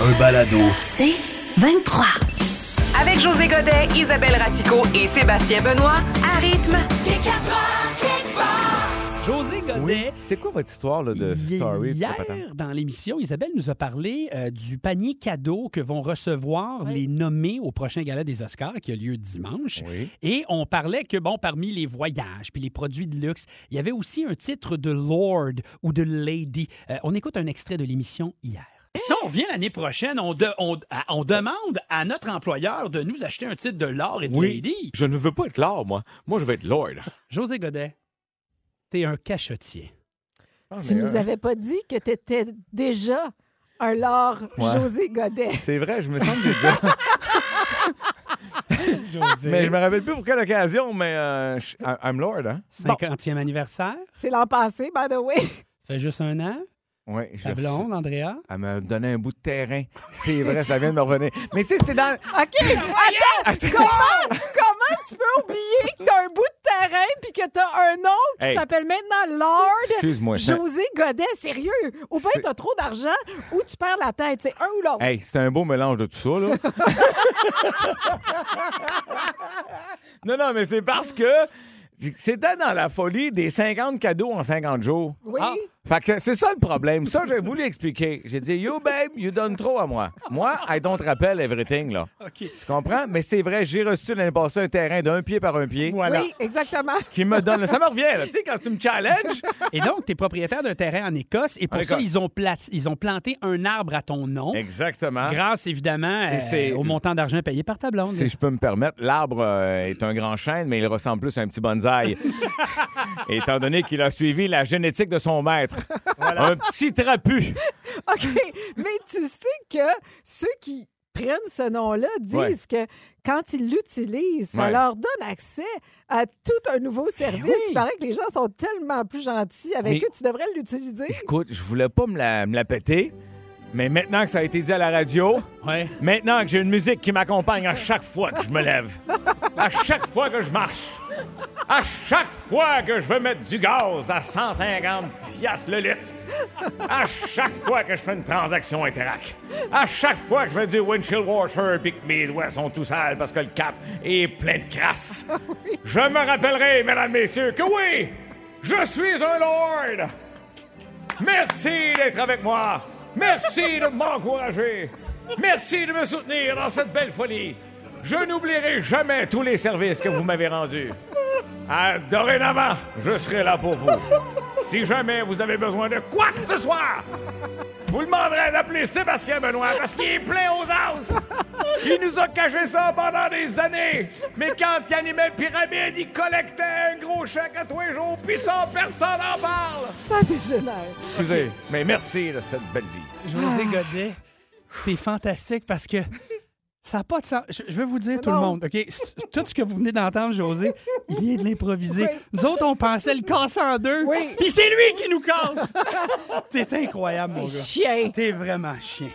Un balado. C'est 23. Avec José Godet, Isabelle Ratico et Sébastien Benoît, à rythme. José Godet. Oui. C'est quoi votre histoire là, de Hi- story? Hier, dans l'émission, Isabelle nous a parlé euh, du panier cadeau que vont recevoir les nommés au prochain gala des Oscars qui a lieu dimanche. Oui. Et on parlait que, bon, parmi les voyages puis les produits de luxe, il y avait aussi un titre de Lord ou de Lady. Euh, on écoute un extrait de l'émission hier. Si on revient l'année prochaine, on, de- on- à- on demande à notre employeur de nous acheter un titre de Lord et de Oui. Lady. Je ne veux pas être Lord, moi. Moi, je veux être Lord. José Godet, t'es un cachotier. Ah, Tu nous euh, avais pas dit que tu étais déjà un Laure Ouais. José Godet. C'est vrai, je me sens déjà. José. mais je me rappelle plus pour quelle occasion, mais euh, I'm Lord, hein? 50e anniversaire. C'est l'an passé, by the way. fait juste un an. Oui. Ta blonde, Andrea? Elle m'a donné un bout de terrain. C'est vrai, ça vient de me revenir. Mais sais, c'est dans. OK, attends, comment, comment tu peux oublier que t'as un bout de terrain puis que t'as un nom qui Hey. s'appelle maintenant Lord Excuse-moi. c'est José Godet, sérieux? Ou bien C'est- t'as trop d'argent ou tu perds la tête. C'est un ou l'autre. Hey, c'est un beau mélange de tout ça, là. non, non, mais c'est parce que c'était dans la folie des 50 cadeaux en 50 jours. Oui. Fait que c'est ça le problème. Ça, j'ai voulu expliquer. J'ai dit, you babe, you donnes trop à moi. Moi, I don't rappelle everything, là. OK. Tu comprends? Mais c'est vrai, j'ai reçu l'année passée un terrain d'un pied par un pied Voilà. Oui, exactement. qui me donne. Ça me revient, là. Tu sais, quand tu me challenges. Et donc, tu es propriétaire d'un terrain en Écosse et pour En ça, Écosse. ils ont, pla- ils ont planté un arbre à ton nom. Exactement. Grâce, évidemment, euh, au montant d'argent payé par ta blonde. Si je peux me permettre, l'arbre euh, est un grand chêne, mais il ressemble plus à un petit bonsaï. Étant donné qu'il a suivi la génétique de son maître. Un petit trapu. OK. Mais tu sais que ceux qui prennent ce nom-là disent Ouais. que quand ils l'utilisent, ça Ouais. leur donne accès à tout un nouveau service. oui. Il paraît que les gens sont tellement plus gentils avec Mais- eux. Tu devrais l'utiliser. Écoute, je voulais pas me la, me la péter, mais maintenant que ça a été dit à la radio, Ouais. maintenant que j'ai une musique qui m'accompagne à chaque fois que je me lève, à chaque fois que je marche, à chaque fois que je veux mettre du gaz à 150 piastres le litre, à chaque fois que je fais une transaction Interac, à chaque fois que je veux du windshield washer puis que mes doigts sont tout sales parce que le cap est plein de crasse, je me rappellerai, mesdames, messieurs, que oui, je suis un lord. Merci d'être avec moi. Merci de m'encourager. Merci de me soutenir dans cette belle folie. Je n'oublierai jamais tous les services que vous m'avez rendus. À dorénavant, je serai là pour vous. Si jamais vous avez besoin de quoi que ce soit, je vous demanderai d'appeler Sébastien Benoît parce qu'il est plein aux as. Il nous a caché ça pendant des années. Mais quand il animait pyramide, il collectait un gros chèque à tous les jours, puis sans personne en parle. Ça dégénère. Excusez, mais merci de cette belle vie. José Godet, t'es fantastique parce que ça n'a pas de sens. Je, je veux vous dire, tout le monde, OK? Tout ce que vous venez d'entendre, José, il vient de l'improviser. Nous autres, on pensait le casser en deux. Oui. Puis c'est lui qui nous casse. T'es incroyable, mon gars. Chien. T'es vraiment chien.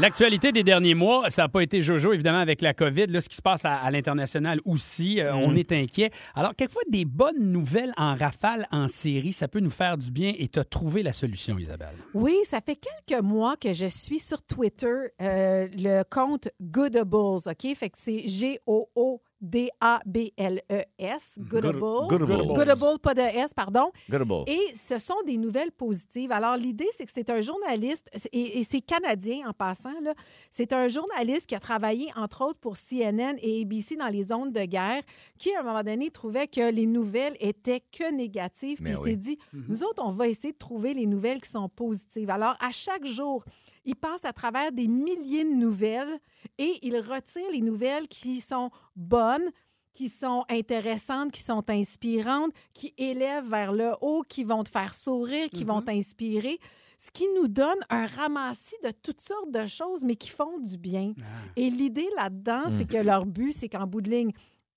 L'actualité des derniers mois, ça n'a pas été Jojo, évidemment, avec la COVID. Là, ce qui se passe à, à l'international aussi, euh, on est inquiet. Alors, quelquefois, des bonnes nouvelles en rafale, en série, ça peut nous faire du bien et tu as trouvé la solution, Isabelle. Oui, ça fait quelques mois que je suis sur Twitter euh, le compte Goodables, OK? Fait que c'est G-O-O. D-A-B-L-E-S, E Goodable. Goodable. Goodable, pas de S, pardon. Goodable. Et ce sont des nouvelles positives. Alors, l'idée, c'est que c'est un journaliste, et, et c'est canadien en passant, là. C'est un journaliste qui a travaillé, entre autres, pour CNN et ABC dans les zones de guerre, qui, à un moment donné, trouvait que les nouvelles étaient que négatives. Puis il oui. s'est dit, nous autres, on va essayer de trouver les nouvelles qui sont positives. Alors, à chaque jour, il passe à travers des milliers de nouvelles et il retire les nouvelles qui sont bonnes, qui sont intéressantes, qui sont inspirantes, qui élèvent vers le haut, qui vont te faire sourire, qui vont t'inspirer. ce qui nous donne un ramassis de toutes sortes de choses, mais qui font du bien. Ah. Et l'idée là-dedans, c'est Mm. que leur but, c'est qu'en bout de ligne,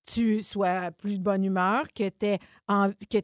tu sois plus de bonne humeur, que tu aies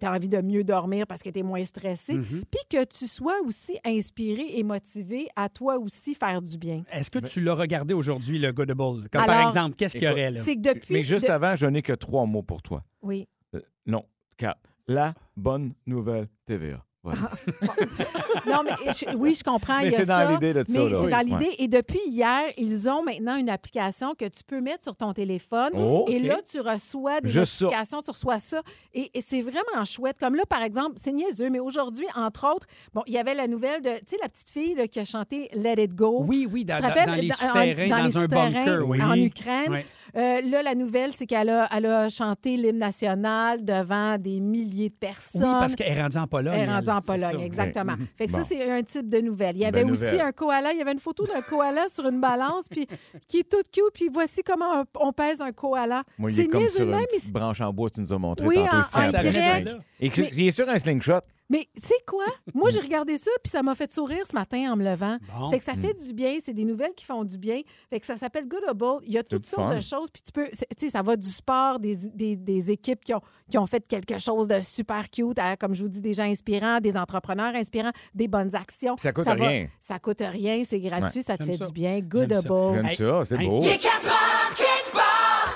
envie de mieux dormir parce que tu es moins stressé, Mhm. puis que tu sois aussi inspiré et motivé à toi aussi faire du bien. Est-ce que tu l'as regardé aujourd'hui, le Goodable? Comme par exemple, qu'est-ce qu'il y aurait là? C'est que depuis... Mais juste de- avant, je n'ai que trois mots pour toi. Oui. Euh, non, quatre. La bonne nouvelle TVA. Voilà. Non, mais je- oui, je comprends. Mais c'est dans ça, l'idée de ça, Mais c'est Oui. dans l'idée. Ouais. Et depuis hier, ils ont maintenant une application que tu peux mettre sur ton téléphone. Oh, Et là, tu reçois des Juste ça. notifications, tu reçois ça. Et, et c'est vraiment chouette. Comme là, par exemple, c'est niaiseux, mais aujourd'hui, entre autres, bon, il y avait la nouvelle de, tu sais, la petite fille là, qui a chanté Let It Go. Oui, oui, dans, Tu te dans- rappelles, dans les souterrains, dans dans, les un bunker, oui. en Ukraine. Ouais. Euh, là, la nouvelle, c'est qu'elle a, elle a chanté l'hymne national devant des milliers de personnes. Oui, parce qu'elle est rendue en Pologne. Elle est rendue en Pologne, ça. Mhm. exactement. Fait que Bon. ça, c'est un type de nouvelle. Il y avait Belle aussi nouvelle. un koala. Il y avait une photo d'un koala sur une balance, puis qui est toute cute. Puis voici comment on, on pèse un koala. Moi, il c'est est comme sur une même, petite branche en bois que tu nous as montré Oui, tantôt. en- Il en grec. Et que- Mais- il est sur un slingshot. Mais tu sais quoi? Moi, j'ai regardé ça, puis ça m'a fait sourire ce matin en me levant. Bon. Fait que ça fait du bien. C'est des nouvelles qui font du bien. Fait que ça s'appelle Goodable. Il y a toutes sortes fun. de choses. Puis tu peux, c'est- tu sais, ça va du sport, des, des, des équipes qui ont, qui ont fait quelque chose de super cute, à, comme je vous dis, des gens inspirants, des entrepreneurs inspirants, des bonnes actions. Ça coûte rien. ça coûte rien, c'est gratuit, ça te fait ça. du bien. Goodable. J'aime ça, c'est beau.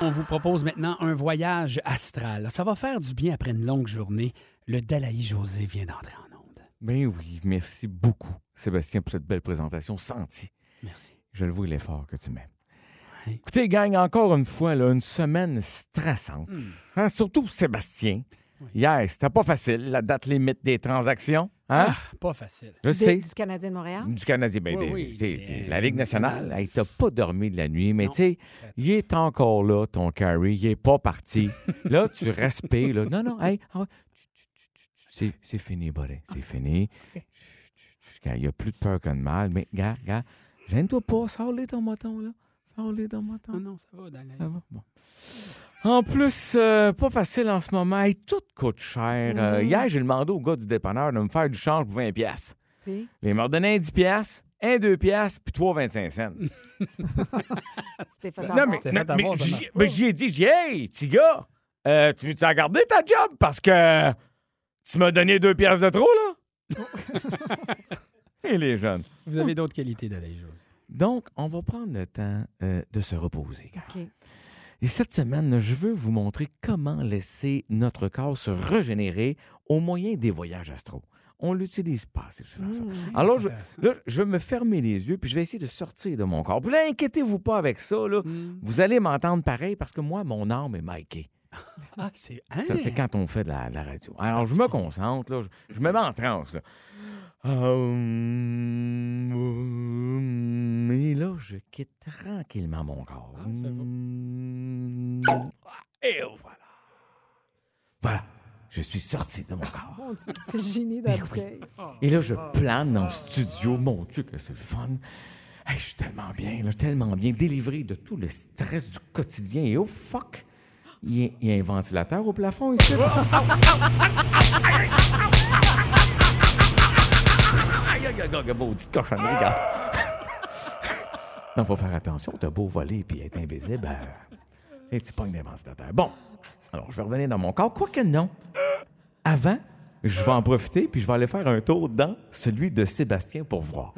On vous propose maintenant un voyage astral. Ça va faire du bien après une longue journée. Le Dalaï José vient d'entrer en onde. Ben oui, merci beaucoup, Sébastien, pour cette belle présentation sentie. Merci. Je le vois l'effort que tu mets. Ouais. Écoutez, gang, encore une fois, là, une semaine stressante. Hein, surtout Sébastien. Oui. Hier, c'était pas facile, la date limite des transactions. Hein? Ah, pas facile. Je sais. du Canadien de Montréal? Du Canadien. Ben, Oui, des- oui, t'sais, t'sais, la Ligue nationale, hey, t'as pas dormi de la nuit, mais tu sais, il est encore là, ton carry, il est pas parti. là, tu respires, là. Non, non, hey, ah ouais. Chut, chut, chut, chut, chut. C'est, c'est fini, buddy, c'est fini. Chut, chut, chut, gars, Il y a plus de peur que de mal, mais gars, gars, gêne-toi pas, sors-les ton moton, là. Sors-les ton moton. Non, non, ça va, Dalaï. Ça va? Bon. En plus, euh, pas facile en ce moment. Tout coûte cher. Euh, Mhm. hier, j'ai demandé au gars du dépanneur de me faire du change pour 20 pièces. Puis, Il m'a redonné un 10 pièces, un 2 pièces, puis 3 25 cents. c'était fait non, mais, non, mais ça j'y- marche mais j'y ai dit, j'ai dit, hey, petit gars, euh, tu veux-tu garder ta job? Parce que tu m'as donné 2 pièces de trop, là? Et les jeunes. Vous avez d'autres qualités, Dalaï José. Donc, on va prendre le temps euh, de se reposer. Et cette semaine, je veux vous montrer comment laisser notre corps se régénérer au moyen des voyages astro. On l'utilise pas assez souvent, ça. Mmh. Alors, je, là, je vais me fermer les yeux, puis je vais essayer de sortir de mon corps. Puis là, inquiétez-vous pas avec ça, là. Hmm. Vous allez m'entendre pareil parce que moi, mon âme est mikée. Ah, c'est. Hein? Ça, c'est quand on fait de la, de la radio. Alors, je me concentre, là. Je, je me mets en transe, là. Hum, Et là, je quitte tranquillement mon corps. Ah. Hum, Et voilà. Voilà. Je suis sorti de mon corps. Mon Dieu, c'est génie le bouteille. Et là, je plane dans le studio. Mon Dieu, que c'est le fun. Hey, je suis tellement bien, là, tellement bien délivré de tout le stress du quotidien. Et oh, fuck! Il y a, un ventilateur au plafond ici. Aïe, aïe, aïe, aïe, maudite cochonnerie, regarde. Non, faut faire attention. T'as beau voler puis être invisible, ben, tu pognes des ventilateurs. Bon, alors je vais revenir dans mon corps. Quoique non. Avant, je vais en profiter puis je vais aller faire un tour dans celui de Sébastien pour voir.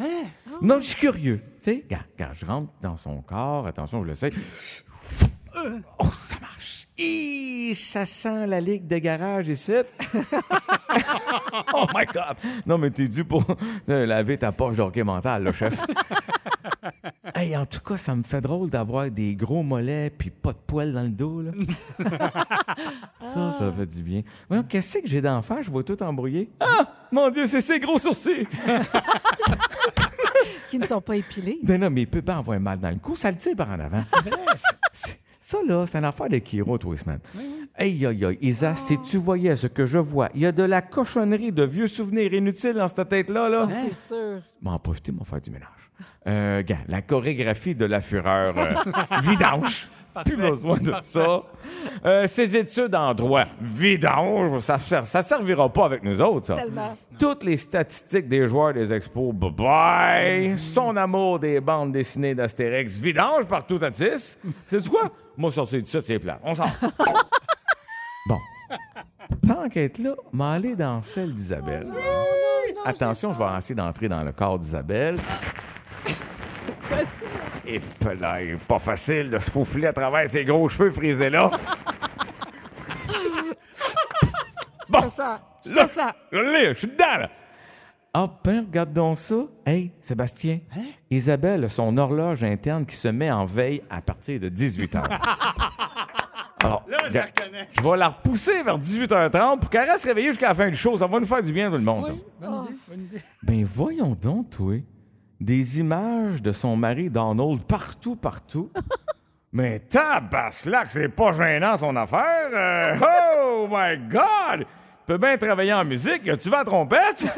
Non, je suis curieux. Tu sais, regarde, regarde, je rentre dans son corps. Attention, je le sais. Oh, ça marche. Et ça sent la ligue de garage ici. oh my God. Non, mais t'es dû pour euh, laver ta poche d'hockey mental, là, chef. hey, en tout cas, ça me fait drôle d'avoir des gros mollets puis pas de poils dans le dos, là. ça, ça fait du bien. Voyons, qu'est-ce que j'ai d'en faire? Je vois tout embrouillé. Ah! Mon Dieu, c'est ces gros sourcils! Qui ne sont pas épilés. Ben non, mais il peut pas avoir mal dans le cou, ça le tire par en avant. C'est- Ça, là, c'est une affaire de Kiro, toi, semaine. Aïe, aïe, aïe. Isa, si tu voyais ce que je vois, il y a de la cochonnerie, de vieux souvenirs inutiles dans cette tête-là. Là. C'est sûr. M'en en profiter, m'en faire du ménage. Euh, gars, la chorégraphie de la fureur euh, vidange. Plus besoin de ça. Euh, ses études en droit, vidange. Ça, ça servira pas avec nous autres, ça. Tellement. Toutes les statistiques des joueurs des expos, bye bye. Son amour des bandes dessinées d'Astérix, vidange partout à 10. C'est quoi? Moi, sortir de ça, c'est plat. On sort. bon. Tant qu'être là, m'aller dans celle d'Isabelle. Attention, je vais essayer d'entrer dans le corps d'Isabelle. Et là, il est pas facile de se faufiler à travers ses gros cheveux frisés là. C'est ça. Ça. Je l'ai, je suis dedans, là. Ah, ben, regarde donc ça. Hey, Sébastien. Isabelle a son horloge interne qui se met en veille à partir de 18 h. Alors, regarde, je vais la repousser vers 18h30 pour qu'elle reste réveillée jusqu'à la fin du show. Ça va nous faire du bien, tout le monde. Bonne idée, bonne idée. Ben voyons donc, toi. Des images de son mari Donald partout, partout. Mais tabaslac, c'est pas gênant son affaire. Euh, oh my God! Peut bien travailler en musique. Tu vas à trompette?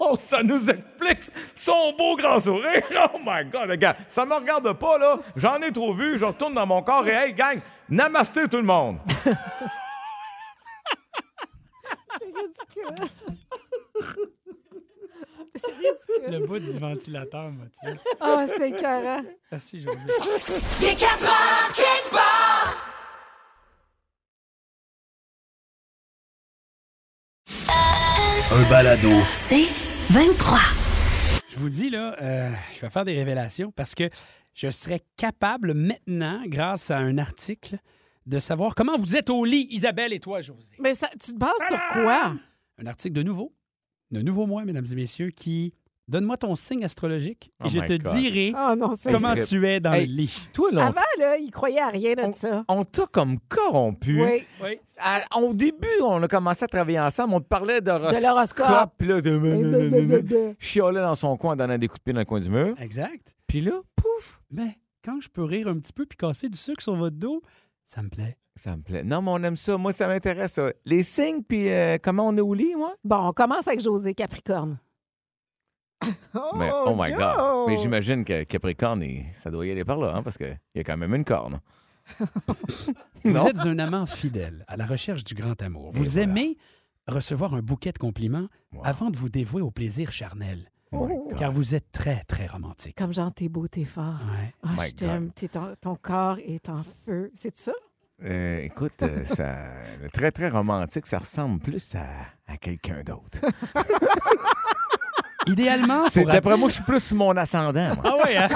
oh, ça nous explique son beau grand sourire. Oh my God, regarde, ça me regarde pas, là. J'en ai trop vu. Je retourne dans mon corps et hey, gang, namasté tout le monde. Le bout du ventilateur, m'a tué. Ah, c'est écœurant. Merci, José. Un balado. C'est 23. Je vous dis, là, euh, je vais faire des révélations parce que je serais capable maintenant, grâce à un article, de savoir comment vous êtes au lit, Isabelle et toi, José. Mais ça, tu te bases sur quoi? Un article de nouveau, de nouveau moi, mesdames et messieurs, qui donne-moi ton signe astrologique et Oh je te God. dirai Oh non, c'est comment tu es dans hey, le lit. Toi, là, Avant, là, il croyait à rien de on, ça. on t'a comme corrompu. Oui. Oui. À- au début, on a commencé à travailler ensemble. On te parlait d'horoscope. De l'horoscope. Puis là, de... chialait dans son coin, en donnant des coups de pied dans le coin du mur. Exact. Puis là, pouf, Mais quand je peux rire un petit peu puis casser du sucre sur votre dos, ça me plaît. ça me plaît. Non, mais on aime ça. Moi, ça m'intéresse, ça. Les signes, puis euh, comment on est au lit, moi? Bon, on commence avec José Capricorne. Oh, Mais, oh my Joe! God. Mais j'imagine que Capricorne, il- ça doit y aller par là, hein, parce qu'il y a quand même une corne. Vous êtes un amant fidèle, à la recherche du grand amour. Et Vous voilà. aimez recevoir un bouquet de compliments Wow. avant de vous dévouer au plaisir charnel, Oh my Oh. God. car vous êtes très, très romantique. Comme Jean, t'es beau, t'es fort. Ouais. Ah, My je t'aime. T'es ton, ton corps est en feu. C'est ça? Euh, écoute, euh, ça, le très, très romantique, ça ressemble plus à, à quelqu'un d'autre. Idéalement, C'est- pour D'après moi, je suis plus sur mon ascendant, moi. Ah ouais, hein?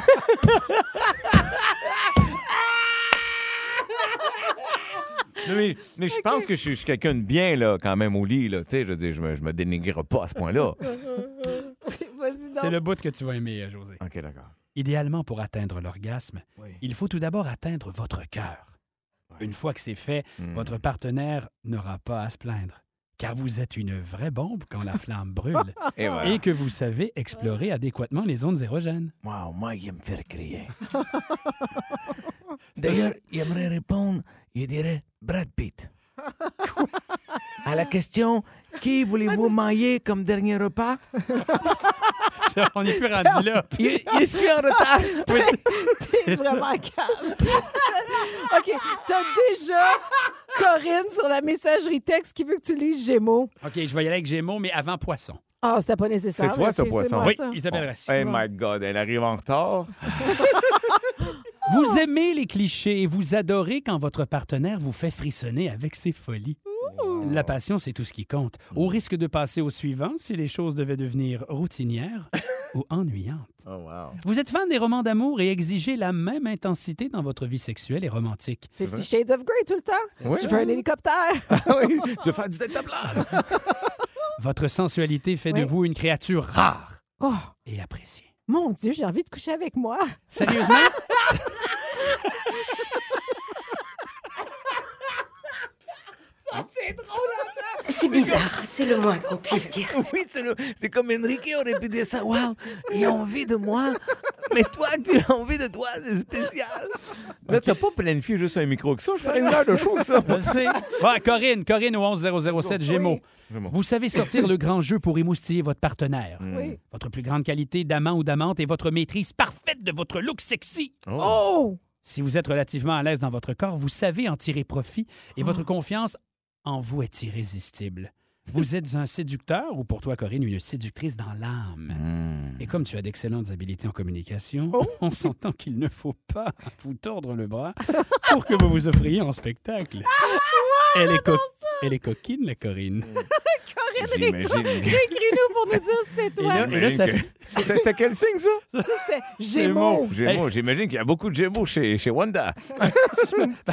Mais, mais je pense que je suis, je suis quelqu'un de bien, là, quand même, au lit, là. Tu sais, je veux dire, je me, je me dénigre pas à ce point-là. C'est le bout que tu vas aimer, José. OK, d'accord. Idéalement, pour atteindre l'orgasme, Oui. il faut tout d'abord atteindre votre cœur. Une fois que c'est fait, Hmm. votre partenaire n'aura pas à se plaindre, car vous êtes une vraie bombe quand la flamme brûle Et voilà. et que vous savez explorer adéquatement les zones érogènes. Wow, moi, il aime faire crier. D'ailleurs, il aimerait répondre, il dirait Brad Pitt. À la question Qui voulez-vous manger comme dernier repas? Ça, On n'est plus rendu là. je, je suis en retard. T'es vraiment calme. OK. T'as déjà Corinne sur la messagerie texte qui veut que tu lises Gémeaux. OK, je vais y aller avec Gémeaux, mais avant Poisson. Ah, c'était pas nécessaire. C'est toi, ce poisson. Oui. Isabelle Rassi. Oh my God, elle arrive en retard. Vous aimez les clichés et vous adorez quand votre partenaire vous fait frissonner avec ses folies. La passion, c'est tout ce qui compte. Au risque de passer au suivant si les choses devaient devenir routinières ou ennuyantes. Oh, wow. Vous êtes fan des romans d'amour et exigez la même intensité dans votre vie sexuelle et romantique. Fifty Shades of Grey tout le temps. Oui. Tu veux un hélicoptère? oui, tu veux faire du détablade. Votre sensualité fait de vous une créature rare Oh, et appréciée. mon Dieu, j'ai envie de coucher avec moi. Sérieusement? C'est bizarre, c'est le moins qu'on puisse dire. Oui, c'est le- c'est comme Enrique aurait pu dire ça. Waouh, il a envie de moi. Mais toi, tu as envie de toi, c'est spécial. Là, t'as pas planifié juste un micro que ça. Je ferais une heure de show que ça. Je le sais. Ouais, Corinne, Corinne au 11007 Gémeaux. Vous savez sortir le grand jeu pour émoustiller votre partenaire. Oui. Votre plus grande qualité d'amant ou d'amante est votre maîtrise parfaite de votre look sexy. Oh! Si vous êtes relativement à l'aise dans votre corps, vous savez en tirer profit et votre confiance en vous est irrésistible. Vous êtes un séducteur ou pour toi, Corinne, une séductrice dans l'âme. Et comme tu as d'excellentes habiletés en communication, on s'entend qu'il ne faut pas vous tordre le bras pour que vous vous offriez en spectacle. Elle est, co- elle est coquine, la Corinne. J'imagine. Écris-nous pour nous dire si c'est toi. Et là- et là, ça fait- C'était c'était quel signe, ça? Ça, c'était Gémeaux. Gémeaux. J'imagine qu'il y a beaucoup de Gémeaux chez, chez Wanda. Ben,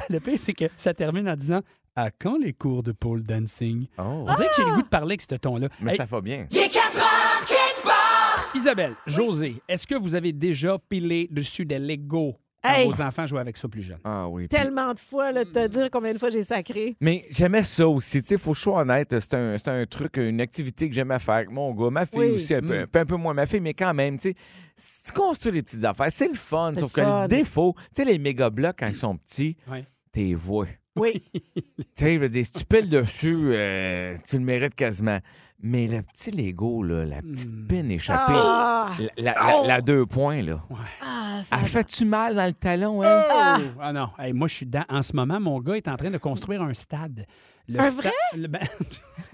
le pire, c'est que ça termine en disant À quand les cours de pole dancing? Oh. On dirait que j'ai le goût de parler avec ce ton-là. Mais Hey, ça va bien. Il est 4 heures, quelque part. Isabelle, José, est-ce que vous avez déjà pilé dessus des Legos quand Hey. vos enfants jouaient avec ça plus jeune? Ah oui. puis- Tellement de fois, là, de te dire combien de fois j'ai sacré. Mais j'aimais ça aussi. Tu sais, faut que je sois honnête. C'est un, c'est un truc, une activité que j'aimais faire avec mon gars. Ma fille Oui. aussi, un peu, Mm. un peu- moins ma fille, mais quand même, tu sais, si tu construis des petites affaires, c'est le fun. C'est Sauf le que fun. le défaut, tu sais, les méga blocs, quand ils sont petits, Ouais. t'es vois. Oui. Tu sais, je veux dire, si tu piles dessus, euh, tu le mérites quasiment. Mais le petit Lego, là, la petite Mm. pine échappée, Ah! la, la- la- la deux points, là. Ah, ça Elle fait-tu mal dans le talon, hein? Ah, ah non, Hey, moi je suis dedans. En ce moment, mon gars est en train de construire un stade. Le Un sta- vrai? le- ben-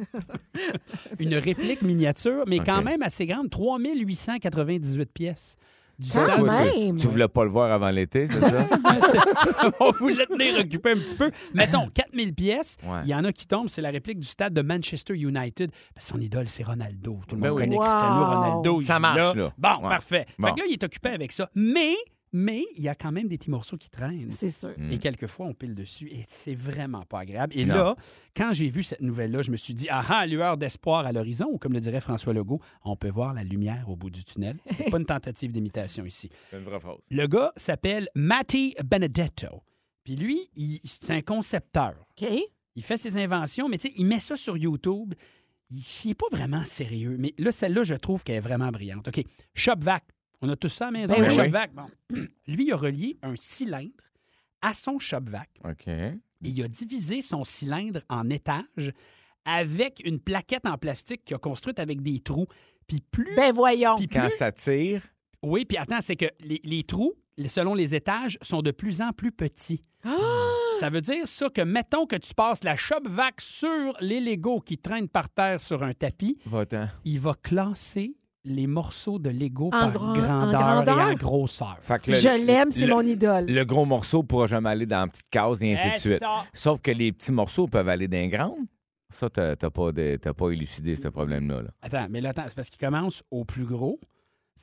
Une réplique miniature, mais quand OK. même assez grande, 3898 pièces. Du Quand stade. Tu- même. Tu, voulais pas le voir avant l'été, c'est ça? On voulait tenir occupé un petit peu. Mettons, 4000 pièces. Ouais. Il y en a qui tombent. C'est la réplique du stade de Manchester United. Parce que son idole, c'est Ronaldo. Tout le Ben monde oui. connaît Wow. Cristiano Ronaldo. Ça marche, là. Bon, Ouais. parfait. Bon. Fait que là, il est occupé avec ça. Mais, mais, il y a quand même des petits morceaux qui traînent. C'est sûr. Mm. Et quelquefois, on pile dessus et c'est vraiment pas agréable. Et Non. là, quand j'ai vu cette nouvelle-là, je me suis dit, ah ah, lueur d'espoir à l'horizon, ou comme le dirait François Legault, on peut voir la lumière au bout du tunnel. C'est pas une tentative d'imitation ici. C'est une vraie phrase. Le gars s'appelle Matty Benedetto. Puis lui, il- c'est un concepteur. OK. Il fait ses inventions, mais tu sais, il met ça sur YouTube. Il n'est pas vraiment sérieux. Mais là, celle-là, je trouve qu'elle est vraiment brillante. OK. ShopVac. On a tous ça à la maison, Ben un oui. ShopVac. Bon. Lui, il a relié un cylindre à son ShopVac. OK. Et il a divisé son cylindre en étages avec une plaquette en plastique qu'il a construite avec des trous. Puis plus. Ben voyons. puis Quand plus- ça tire, Oui, puis attends, c'est que les, les trous, selon les étages, sont de plus en plus petits. Ah! Ça veut dire ça que, mettons que tu passes la ShopVac sur les Legos qui traînent par terre sur un tapis, va-t'en. il va classer les morceaux de Lego En par grand- en grandeur, et en grosseur. Fait que le- Je l'aime, c'est mon idole. Le gros morceau pourra jamais aller dans la petite case et ainsi de C'est suite. ça. Sauf que les petits morceaux peuvent aller dans les grandes. Ça, t'as pas, de- pas élucidé ce problème-là. là. Attends, mais là, attends, c'est parce qu'il commence au plus gros.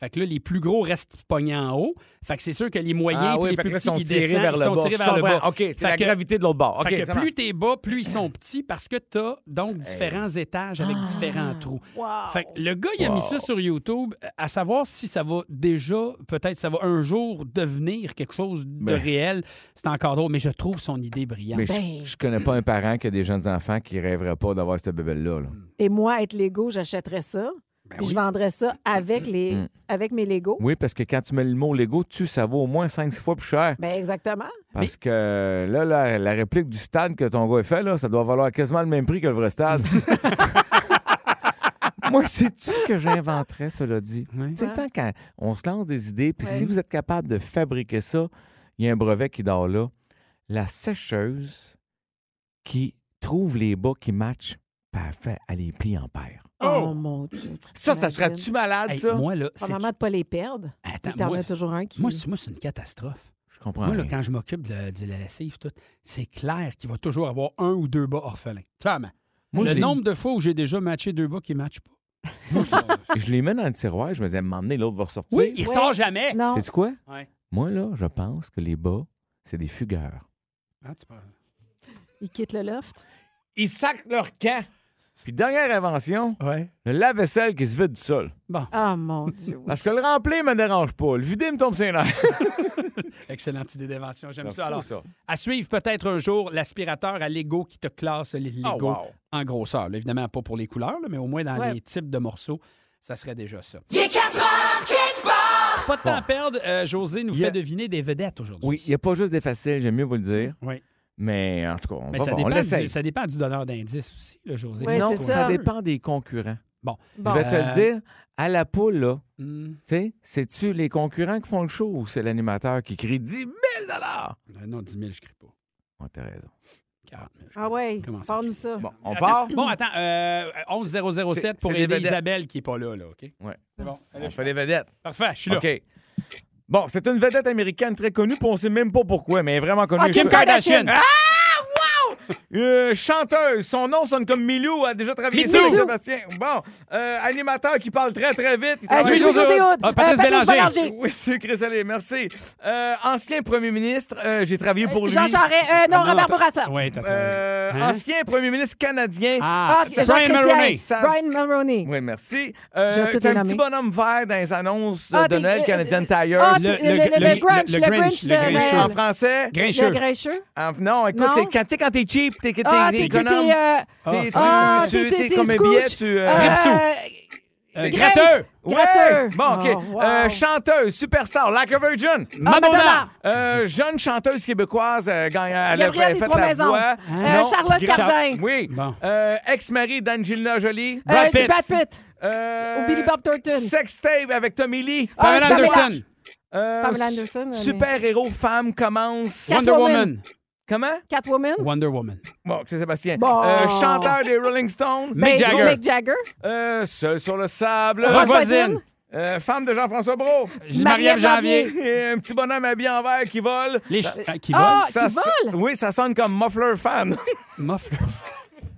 Fait que là, les plus gros restent pognés en haut. Fait que c'est sûr que les moyens Ah oui, les plus petits, ils sont ils tirés descendent, vers ils le sont bas. tirés vers le bas. OK, c'est la que- gravité de l'autre bord. OK, fait que plus t'es bas, plus ils sont petits parce que t'as donc différents étages avec différents trous. Wow. Fait que le gars, il a mis ça sur YouTube, à savoir si ça va déjà, peut-être ça va un jour devenir quelque chose de Ben. réel. C'est encore drôle, mais je trouve son idée brillante. Mais Ben. je, je connais pas un parent qui a des jeunes enfants qui rêveraient pas d'avoir cette bébelle-là. là. Et moi, être Lego, j'achèterais ça. Puis je vendrais ça avec, les, Mm. avec mes Legos. Oui, parce que quand tu mets le mot Lego dessus, ça vaut au moins 5-6 fois plus cher. Ben exactement. Parce que là, la, la réplique du stade que ton gars a fait, là, ça doit valoir quasiment le même prix que le vrai stade. Moi, c'est tout ce que j'inventerais, cela dit? Tu sais, le temps quand on se lance des idées, puis si vous êtes capable de fabriquer ça, il y a un brevet qui dort là. La sécheuse qui trouve les bas qui matchent, puis elle fait, elle les plie en paire. Oh, mon Dieu. Ça, ça T'imagines? serait-tu malade, Hey, ça? moi, là, c'est... Probablement de pas les perdre. Attends, Puis t'en moi, as toujours un qui. moi, c'est moi, c'est une catastrophe. Je comprends. Moi, là, rien. quand je m'occupe de, de la lessive, tout, c'est clair qu'il va toujours avoir un ou deux bas orphelins. Clairement. Moi, le nombre de fois où j'ai déjà matché deux bas qui ne matchent pas. Je les mets dans le tiroir, je me disais, m'emmener, l'autre va ressortir. oui, il sort jamais. Non. C'est quoi? Ouais. Moi, là, je pense que les bas, c'est des fugueurs. Ah, tu parles. Ils quittent le loft? Ils sacrent leur camp. Puis dernière invention, Ouais. le lave-vaisselle qui se vide du sol. Bon, Ah, mon Dieu. oui. Parce que le remplir me dérange pas. Le vider me tombe sur les nerfs. excellente idée d'invention. J'aime ça. Alors, ça. à suivre peut-être un jour l'aspirateur à Lego qui te classe les Oh, Lego wow. en grosseur. Là, évidemment, pas pour les couleurs, là, mais au moins dans Ouais. les types de morceaux, ça serait déjà ça. Il est 4 heures. Pas de temps à perdre. euh, José nous a- fait deviner des vedettes aujourd'hui. Oui, il n'y a pas juste des faciles, j'aime mieux vous le dire. Oui. Mais en tout cas, on Mais va ça voir, on dépend, l'essaye. du, ça dépend du donneur d'indices aussi, là, José. Oui, non, c'est ça. ça. dépend des concurrents. Bon. Bon. Je vais te Euh, le dire, à la poule, là, Hmm, tu sais, c'est-tu les concurrents qui font le show ou c'est l'animateur qui crie 10 000 euh, non, 10 000, je ne crie pas. Oh, t'as raison. 40 000. je Ah ouais, Comment ça? parle-nous ça. Bon, on Attends, part. Bon, attends. Euh, 11007 C'est- pour c'est des aider vedettes. Isabelle qui n'est pas là, là, OK? Ouais. C'est bon. On fait les vedettes. Parfait, je suis là. OK. Bon, c'est une vedette américaine très connue, puis on sait même pas pourquoi, mais elle est vraiment connue. Ah, Kim Kardashian. Ah! Euh, chanteuse. Son nom sonne comme Milou. A déjà travaillé Mitsou. sur Sébastien. Bon. Euh, animateur qui parle très, très vite. Il Euh, travaille Julie Hood. Ah, Patrice Euh, Bélanger. Oui, sucré salé, merci. Euh, ancien premier ministre, euh, j'ai travaillé pour lui. Jean Charest. Euh, non, Ah, Robert Bourassa. Oui, t'as Euh, Hein? Ancien premier ministre canadien. Ah, Ah, c'est Brian. Mulroney. Ça- Brian Mulroney. Oui, merci. J'ai Euh, tout t'as un nommé. petit bonhomme vert dans les annonces Ah, de t'es- Noël euh, Canadian Tire. Ah, Le- c'est le, le- le, le- le Grinch, le le Grinch, de en français? Grincheux. Le Grincheux. En- non, écoute, Non? c'est quand, tu sais, quand t'es cheap, t'es, t'es, Ah, t'es t'es économe. t'es, T'es- tu, ah, tu, t'es- tu sais, t'es- comme un billet, tu... euh, Euh, Euh, ouais. Gratteux. Bon, OK. Oh, wow. Euh, chanteuse, superstar, Like a Virgin. Madonna. Madonna. Euh, jeune chanteuse québécoise, gagne, elle a fait Trois la voix. Charlotte Cardin. Oui. Bon. Ex-mari d'Angelina Jolie. Brad Pitt. Brad Pitt. Euh, Ou Billy Bob Thornton. Sextape avec Tommy Lee. Ah, Pamela. Anderson. Euh, Pamela Anderson, mais- Super-héros femme commence. Wonder Woman. Comment? Catwoman? Wonder Woman. Bon, c'est Sébastien. Bon. Euh, chanteur des Rolling Stones. Mick Ben, Jagger. Mick Jagger. Euh, seul sur le sable. Rock voisine. Euh, femme de Jean-François Brault. Marie-Ève Janvier. Et un petit bonhomme habillé en vert qui vole. Les ch- euh, qui Ah, volent? qui Ça vole? so- Oui, ça sonne comme Muffler Fan. Muffler.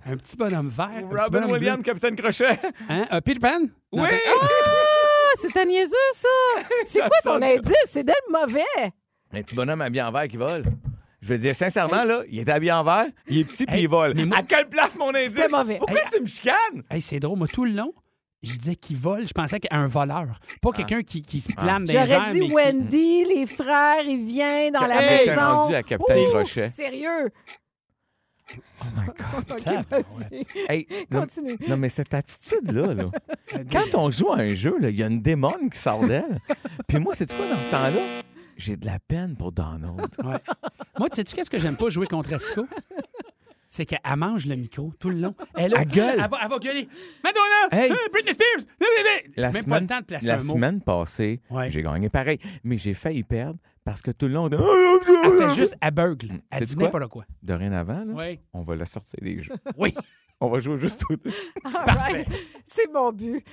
Un petit bonhomme vert. Robin Williams. Capitaine Crochet. Hein? Un Peter Pan? Non, Oui! Ah, c'est un niaiseux, ça. C'est quoi ton indice? C'est d'elle mauvais. Un petit bonhomme habillé en vert qui vole. Je veux dire, sincèrement, là, il est habillé en vert, il est petit puis il vole. mais moi- À quelle place, mon indice? C'était mauvais. Pourquoi Hey, tu me chicanes? Hey, c'est drôle, moi, tout le long, je disais qu'il vole. Je pensais qu'un voleur. Pas quelqu'un qui, qui se plane dans les airs. J'aurais dit qui- Wendy, les frères, il vient dans la Hey, t'es maison. rendu à Capitaine Ouh, Crochet. Sérieux? OK, Tabarouette. vas-y. Hey, non, Continue. non, mais cette attitude-là, là, quand on joue à un jeu, là, il y a une démon qui sort d'elle. Puis moi, c'est quoi dans ce temps-là? J'ai de la peine pour Donald. Ouais. Moi, tu sais-tu qu'est-ce que j'aime pas jouer contre Esco? C'est qu'elle mange le micro tout le long. Elle, Elle gueule. Elle va, elle va gueuler. Madonna! Hey. euh, Britney Spears! La Même semaine, pas le temps de placer la un mot. semaine passée, Ouais. j'ai gagné pareil, mais j'ai failli perdre parce que tout le long, de, Elle fait juste aveugle. Elle dit quoi? n'importe quoi. dorénavant, là, Oui. on va la sortir des jeux. Oui. On va jouer juste aux deux. All right. C'est mon but.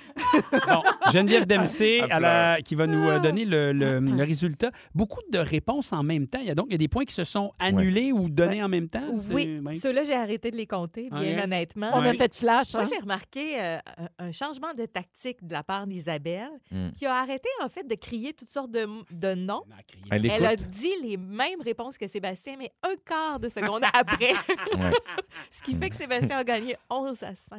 Bon, Geneviève Dempsey Elle à la- qui va nous euh, donner le, le- le résultat. Beaucoup de réponses en même temps. Il y a donc il y a des points qui se sont annulés ou donnés en même temps. C'est- Oui, ouais. ceux-là, j'ai arrêté de les compter, bien Ok. honnêtement. On a Ouais. fait flash. Moi, hein? j'ai remarqué euh, un, un changement de tactique de la part d'Isabelle, Mm. qui a arrêté, en fait, de crier toutes sortes de, de noms. On a crié. Elle Elle a écoute. dit les mêmes réponses que Sébastien, mais un quart de seconde après. Ouais. Ce qui fait que Sébastien a gagné 11 à 5.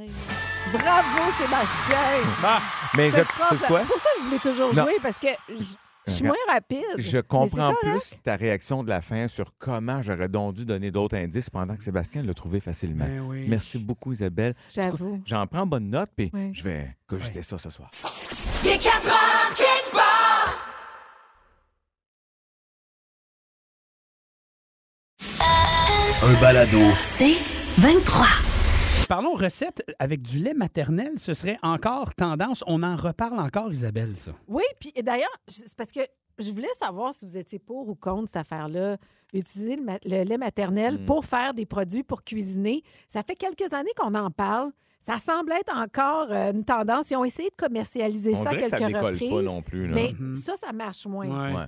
Bravo, Sébastien. Mais C'est quoi? C'est pour ça que je voulais toujours Non. jouer, parce que je je suis moins rapide. Je comprends plus ta réaction de la fin sur comment j'aurais donc dû donner d'autres indices pendant que Sébastien l'a trouvé facilement. Ben oui. Merci beaucoup, Isabelle. J'avoue. J'en prends bonne note, puis Oui. je vais cogiter ça ce soir. Il est 4 heures quelque part. Un balado. C'est 23. Parlons recettes avec du lait maternel. Ce serait encore tendance. On en reparle encore, Isabelle, ça. Oui, puis d'ailleurs, c'est parce que je voulais savoir si vous étiez pour ou contre cette affaire-là. Utiliser le, lait maternel Mm. pour faire des produits pour cuisiner. Ça fait quelques années qu'on en parle. Ça semble être encore euh, une tendance. Ils ont essayé de commercialiser On ça dirait que quelques ça décolle reprises. pas non plus. Là. Mais Mhm. ça, ça marche moins. Ouais. Ouais.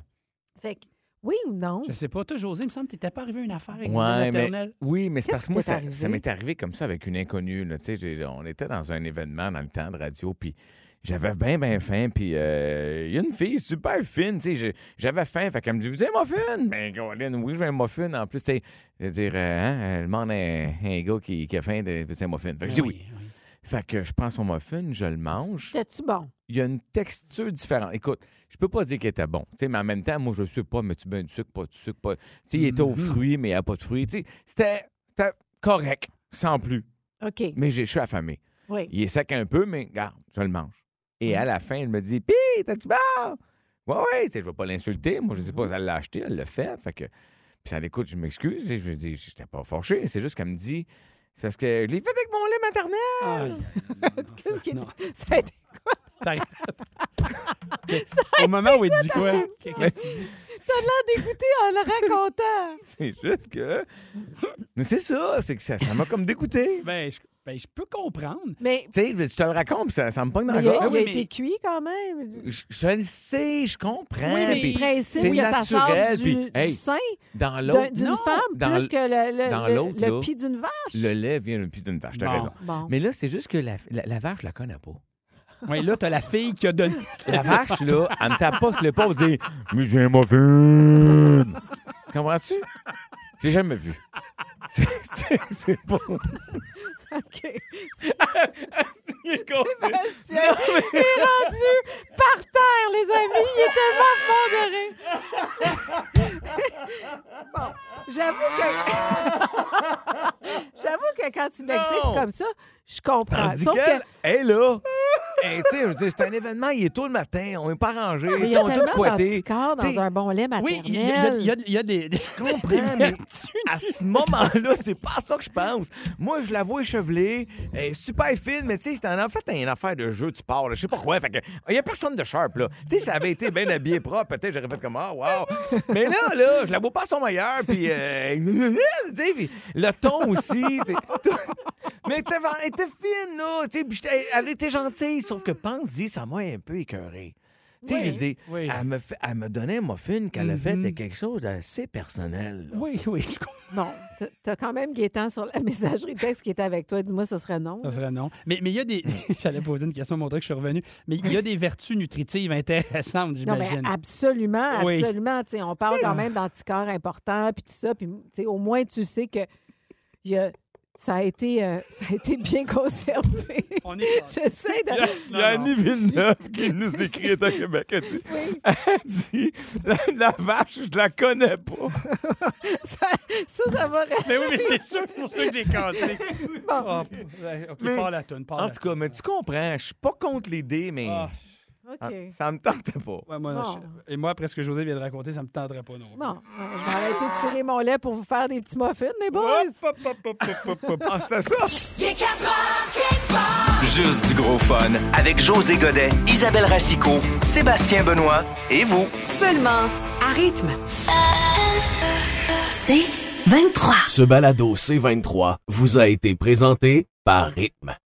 Fait que, oui ou non? Je sais pas. Toi, José, il me semble que t'étais pas arrivé à une affaire avec du Ouais, mais, oui, mais c'est parce que moi, ça, ça m'est arrivé comme ça avec une inconnue. là. Tu sais, j'ai- on était dans un événement dans le temps de radio, puis j'avais bien, bien faim, puis euh, il y a une fille super fine, tu sais, j'avais faim, fait qu'elle me dit, vous avez un muffin? Ben, Caroline, oui, je veux un muffin. En plus, tu sais, je veux dire, euh, hein, elle demande à un, un gars qui, qui a faim de, un muffin. Fait que je dis Ben oui. oui. Fait que je prends son muffin, je le mange. C'était-tu bon? Il y a une texture différente. Écoute, je peux pas dire qu'il était bon. Tu sais, mais en même temps, moi, je sais pas, mais tu mets du sucre, pas de sucre, pas. Tu sais, il était aux Mhm. fruits, mais il n'y a pas de fruits. Tu sais, c'était c'était correct, sans plus. OK. Mais j'ai- je suis affamé. Oui. Il est sec un peu, mais regarde, je le mange. Et Mm. à la fin, elle me dit Pis, t'as-tu bon? Ouais, ouais, tu sais, je vais pas l'insulter. Moi, je sais pas, elle l'a acheté, elle l'a fait. Fait que. Puis ça l'écoute, je m'excuse. et Je lui dis, j'étais pas fâché. C'est juste qu'elle me dit, c'est parce que je l'ai fait avec mon lait maternel. Qu'est-ce qui est- non. Ça a été- T'arrêtes. Au moment où il dit quoi? Qu'est-ce que tu dis? T'as l'air dégoûté en le racontant. C'est juste que. Mais c'est ça, c'est que ça ça m'a comme dégoûté. Ben, je, ben, je peux comprendre. Mais, Tu sais, je te le raconte, ça, ça me pogne dans la il a, gorge. il a mais- été cuit quand même. Je, je le sais, je comprends. Oui, mais puis le principe, c'est oui, ça sort naturel. du, puis, du hey, sein dans l'autre, d'une non, femme dans plus que le, le, dans le- l'autre, le là, pis d'une vache. le lait vient d'un pied d'une vache. T'as Bon. raison. Bon. Mais là, c'est juste que la, la, la vache, je la connais pas. Oui, là, t'as la fille qui a donné. La vache, là, elle me tape pas sur l'épaule et dit Mais j'ai un muffin. Tu comprends-tu? J'ai jamais vu. C'est- C'est c'est pas. OK. Est con, Sébastien est rendu par terre, les amis. Il est tellement rire. bon, j'avoue que... j'avoue que quand tu l'expliques Non. comme ça, je comprends. Tandis Sauf qu'elle, que elle là. Hey, tu sais, c'est un événement, il est tôt le matin, on n'est pas rangé, ils a ont tout tellement coité. d'anticorps T'sais, dans un bon lait maternel. Oui, il y, a- il y a- il y a des. Je comprends, mais à ce moment-là, c'est pas ça que je pense. Moi, je la vois échevelée, elle est super fine, mais tu sais, en fait une affaire de jeu de sport, là, je sais pas quoi. Fait que, il y a personne de sharp, là. Tu sais, ça avait été bien habillé propre, peut-être j'aurais fait comme, ah, wow. Mais là, là, je la vois pas à son meilleur, puis, euh, tu le ton aussi, tu sais. Mais elle était, elle était fine, là, tu sais, elle était gentille, sauf que pense-y, ça m'a un peu écœuré. Tu sais, Oui. je dis, Oui. elle, me fait, elle me donnait un muffin qu'elle a fait de quelque chose d'assez personnel. là. Oui, oui, je. Bon, t'as- quand même Gaétan sur la messagerie texte qui était avec toi. Dis-moi, ce serait non. Ça serait non. Mais mais il y a des. J'allais poser une question, montrer que je suis revenu. Mais il y a des vertus nutritives intéressantes, Non, mais j'imagine. absolument, Oui. absolument. Tu sais, on parle quand même d'anticorps importants, puis tout ça. Puis, tu sais, au moins, tu sais que il y a- ça, a été, euh, ça a été bien conservé. On est J'essaie de. Il y a Annie Villeneuve qui nous écrit à Québec. Elle dit, elle dit, la, la vache, je la connais pas. Ça, ça, ça va rester. Mais oui, mais c'est sûr, c'est pour ça que j'ai cassé. Bon. Oh, OK, Mais- parle parle En tout cas, mais tu comprends, je suis pas contre l'idée, mais Ah, OK. ah, ça me tentait pas. ouais, moi, non, Bon. je- Et moi, après ce que José vient de raconter, ça me tenterait pas non. plus. Bon, je vais arrêter de tirer mon lait pour vous faire des petits muffins, les boys. Hop, hop, hop, hop, hop, hop. Ah, c'était ça? Il est 4 heures, quelque part. Juste du gros fun avec José Godet, Isabelle Racicot, Sébastien Benoît et vous. Seulement à rythme. C'est 23. Ce balado C23 vous a été présenté par Rythme.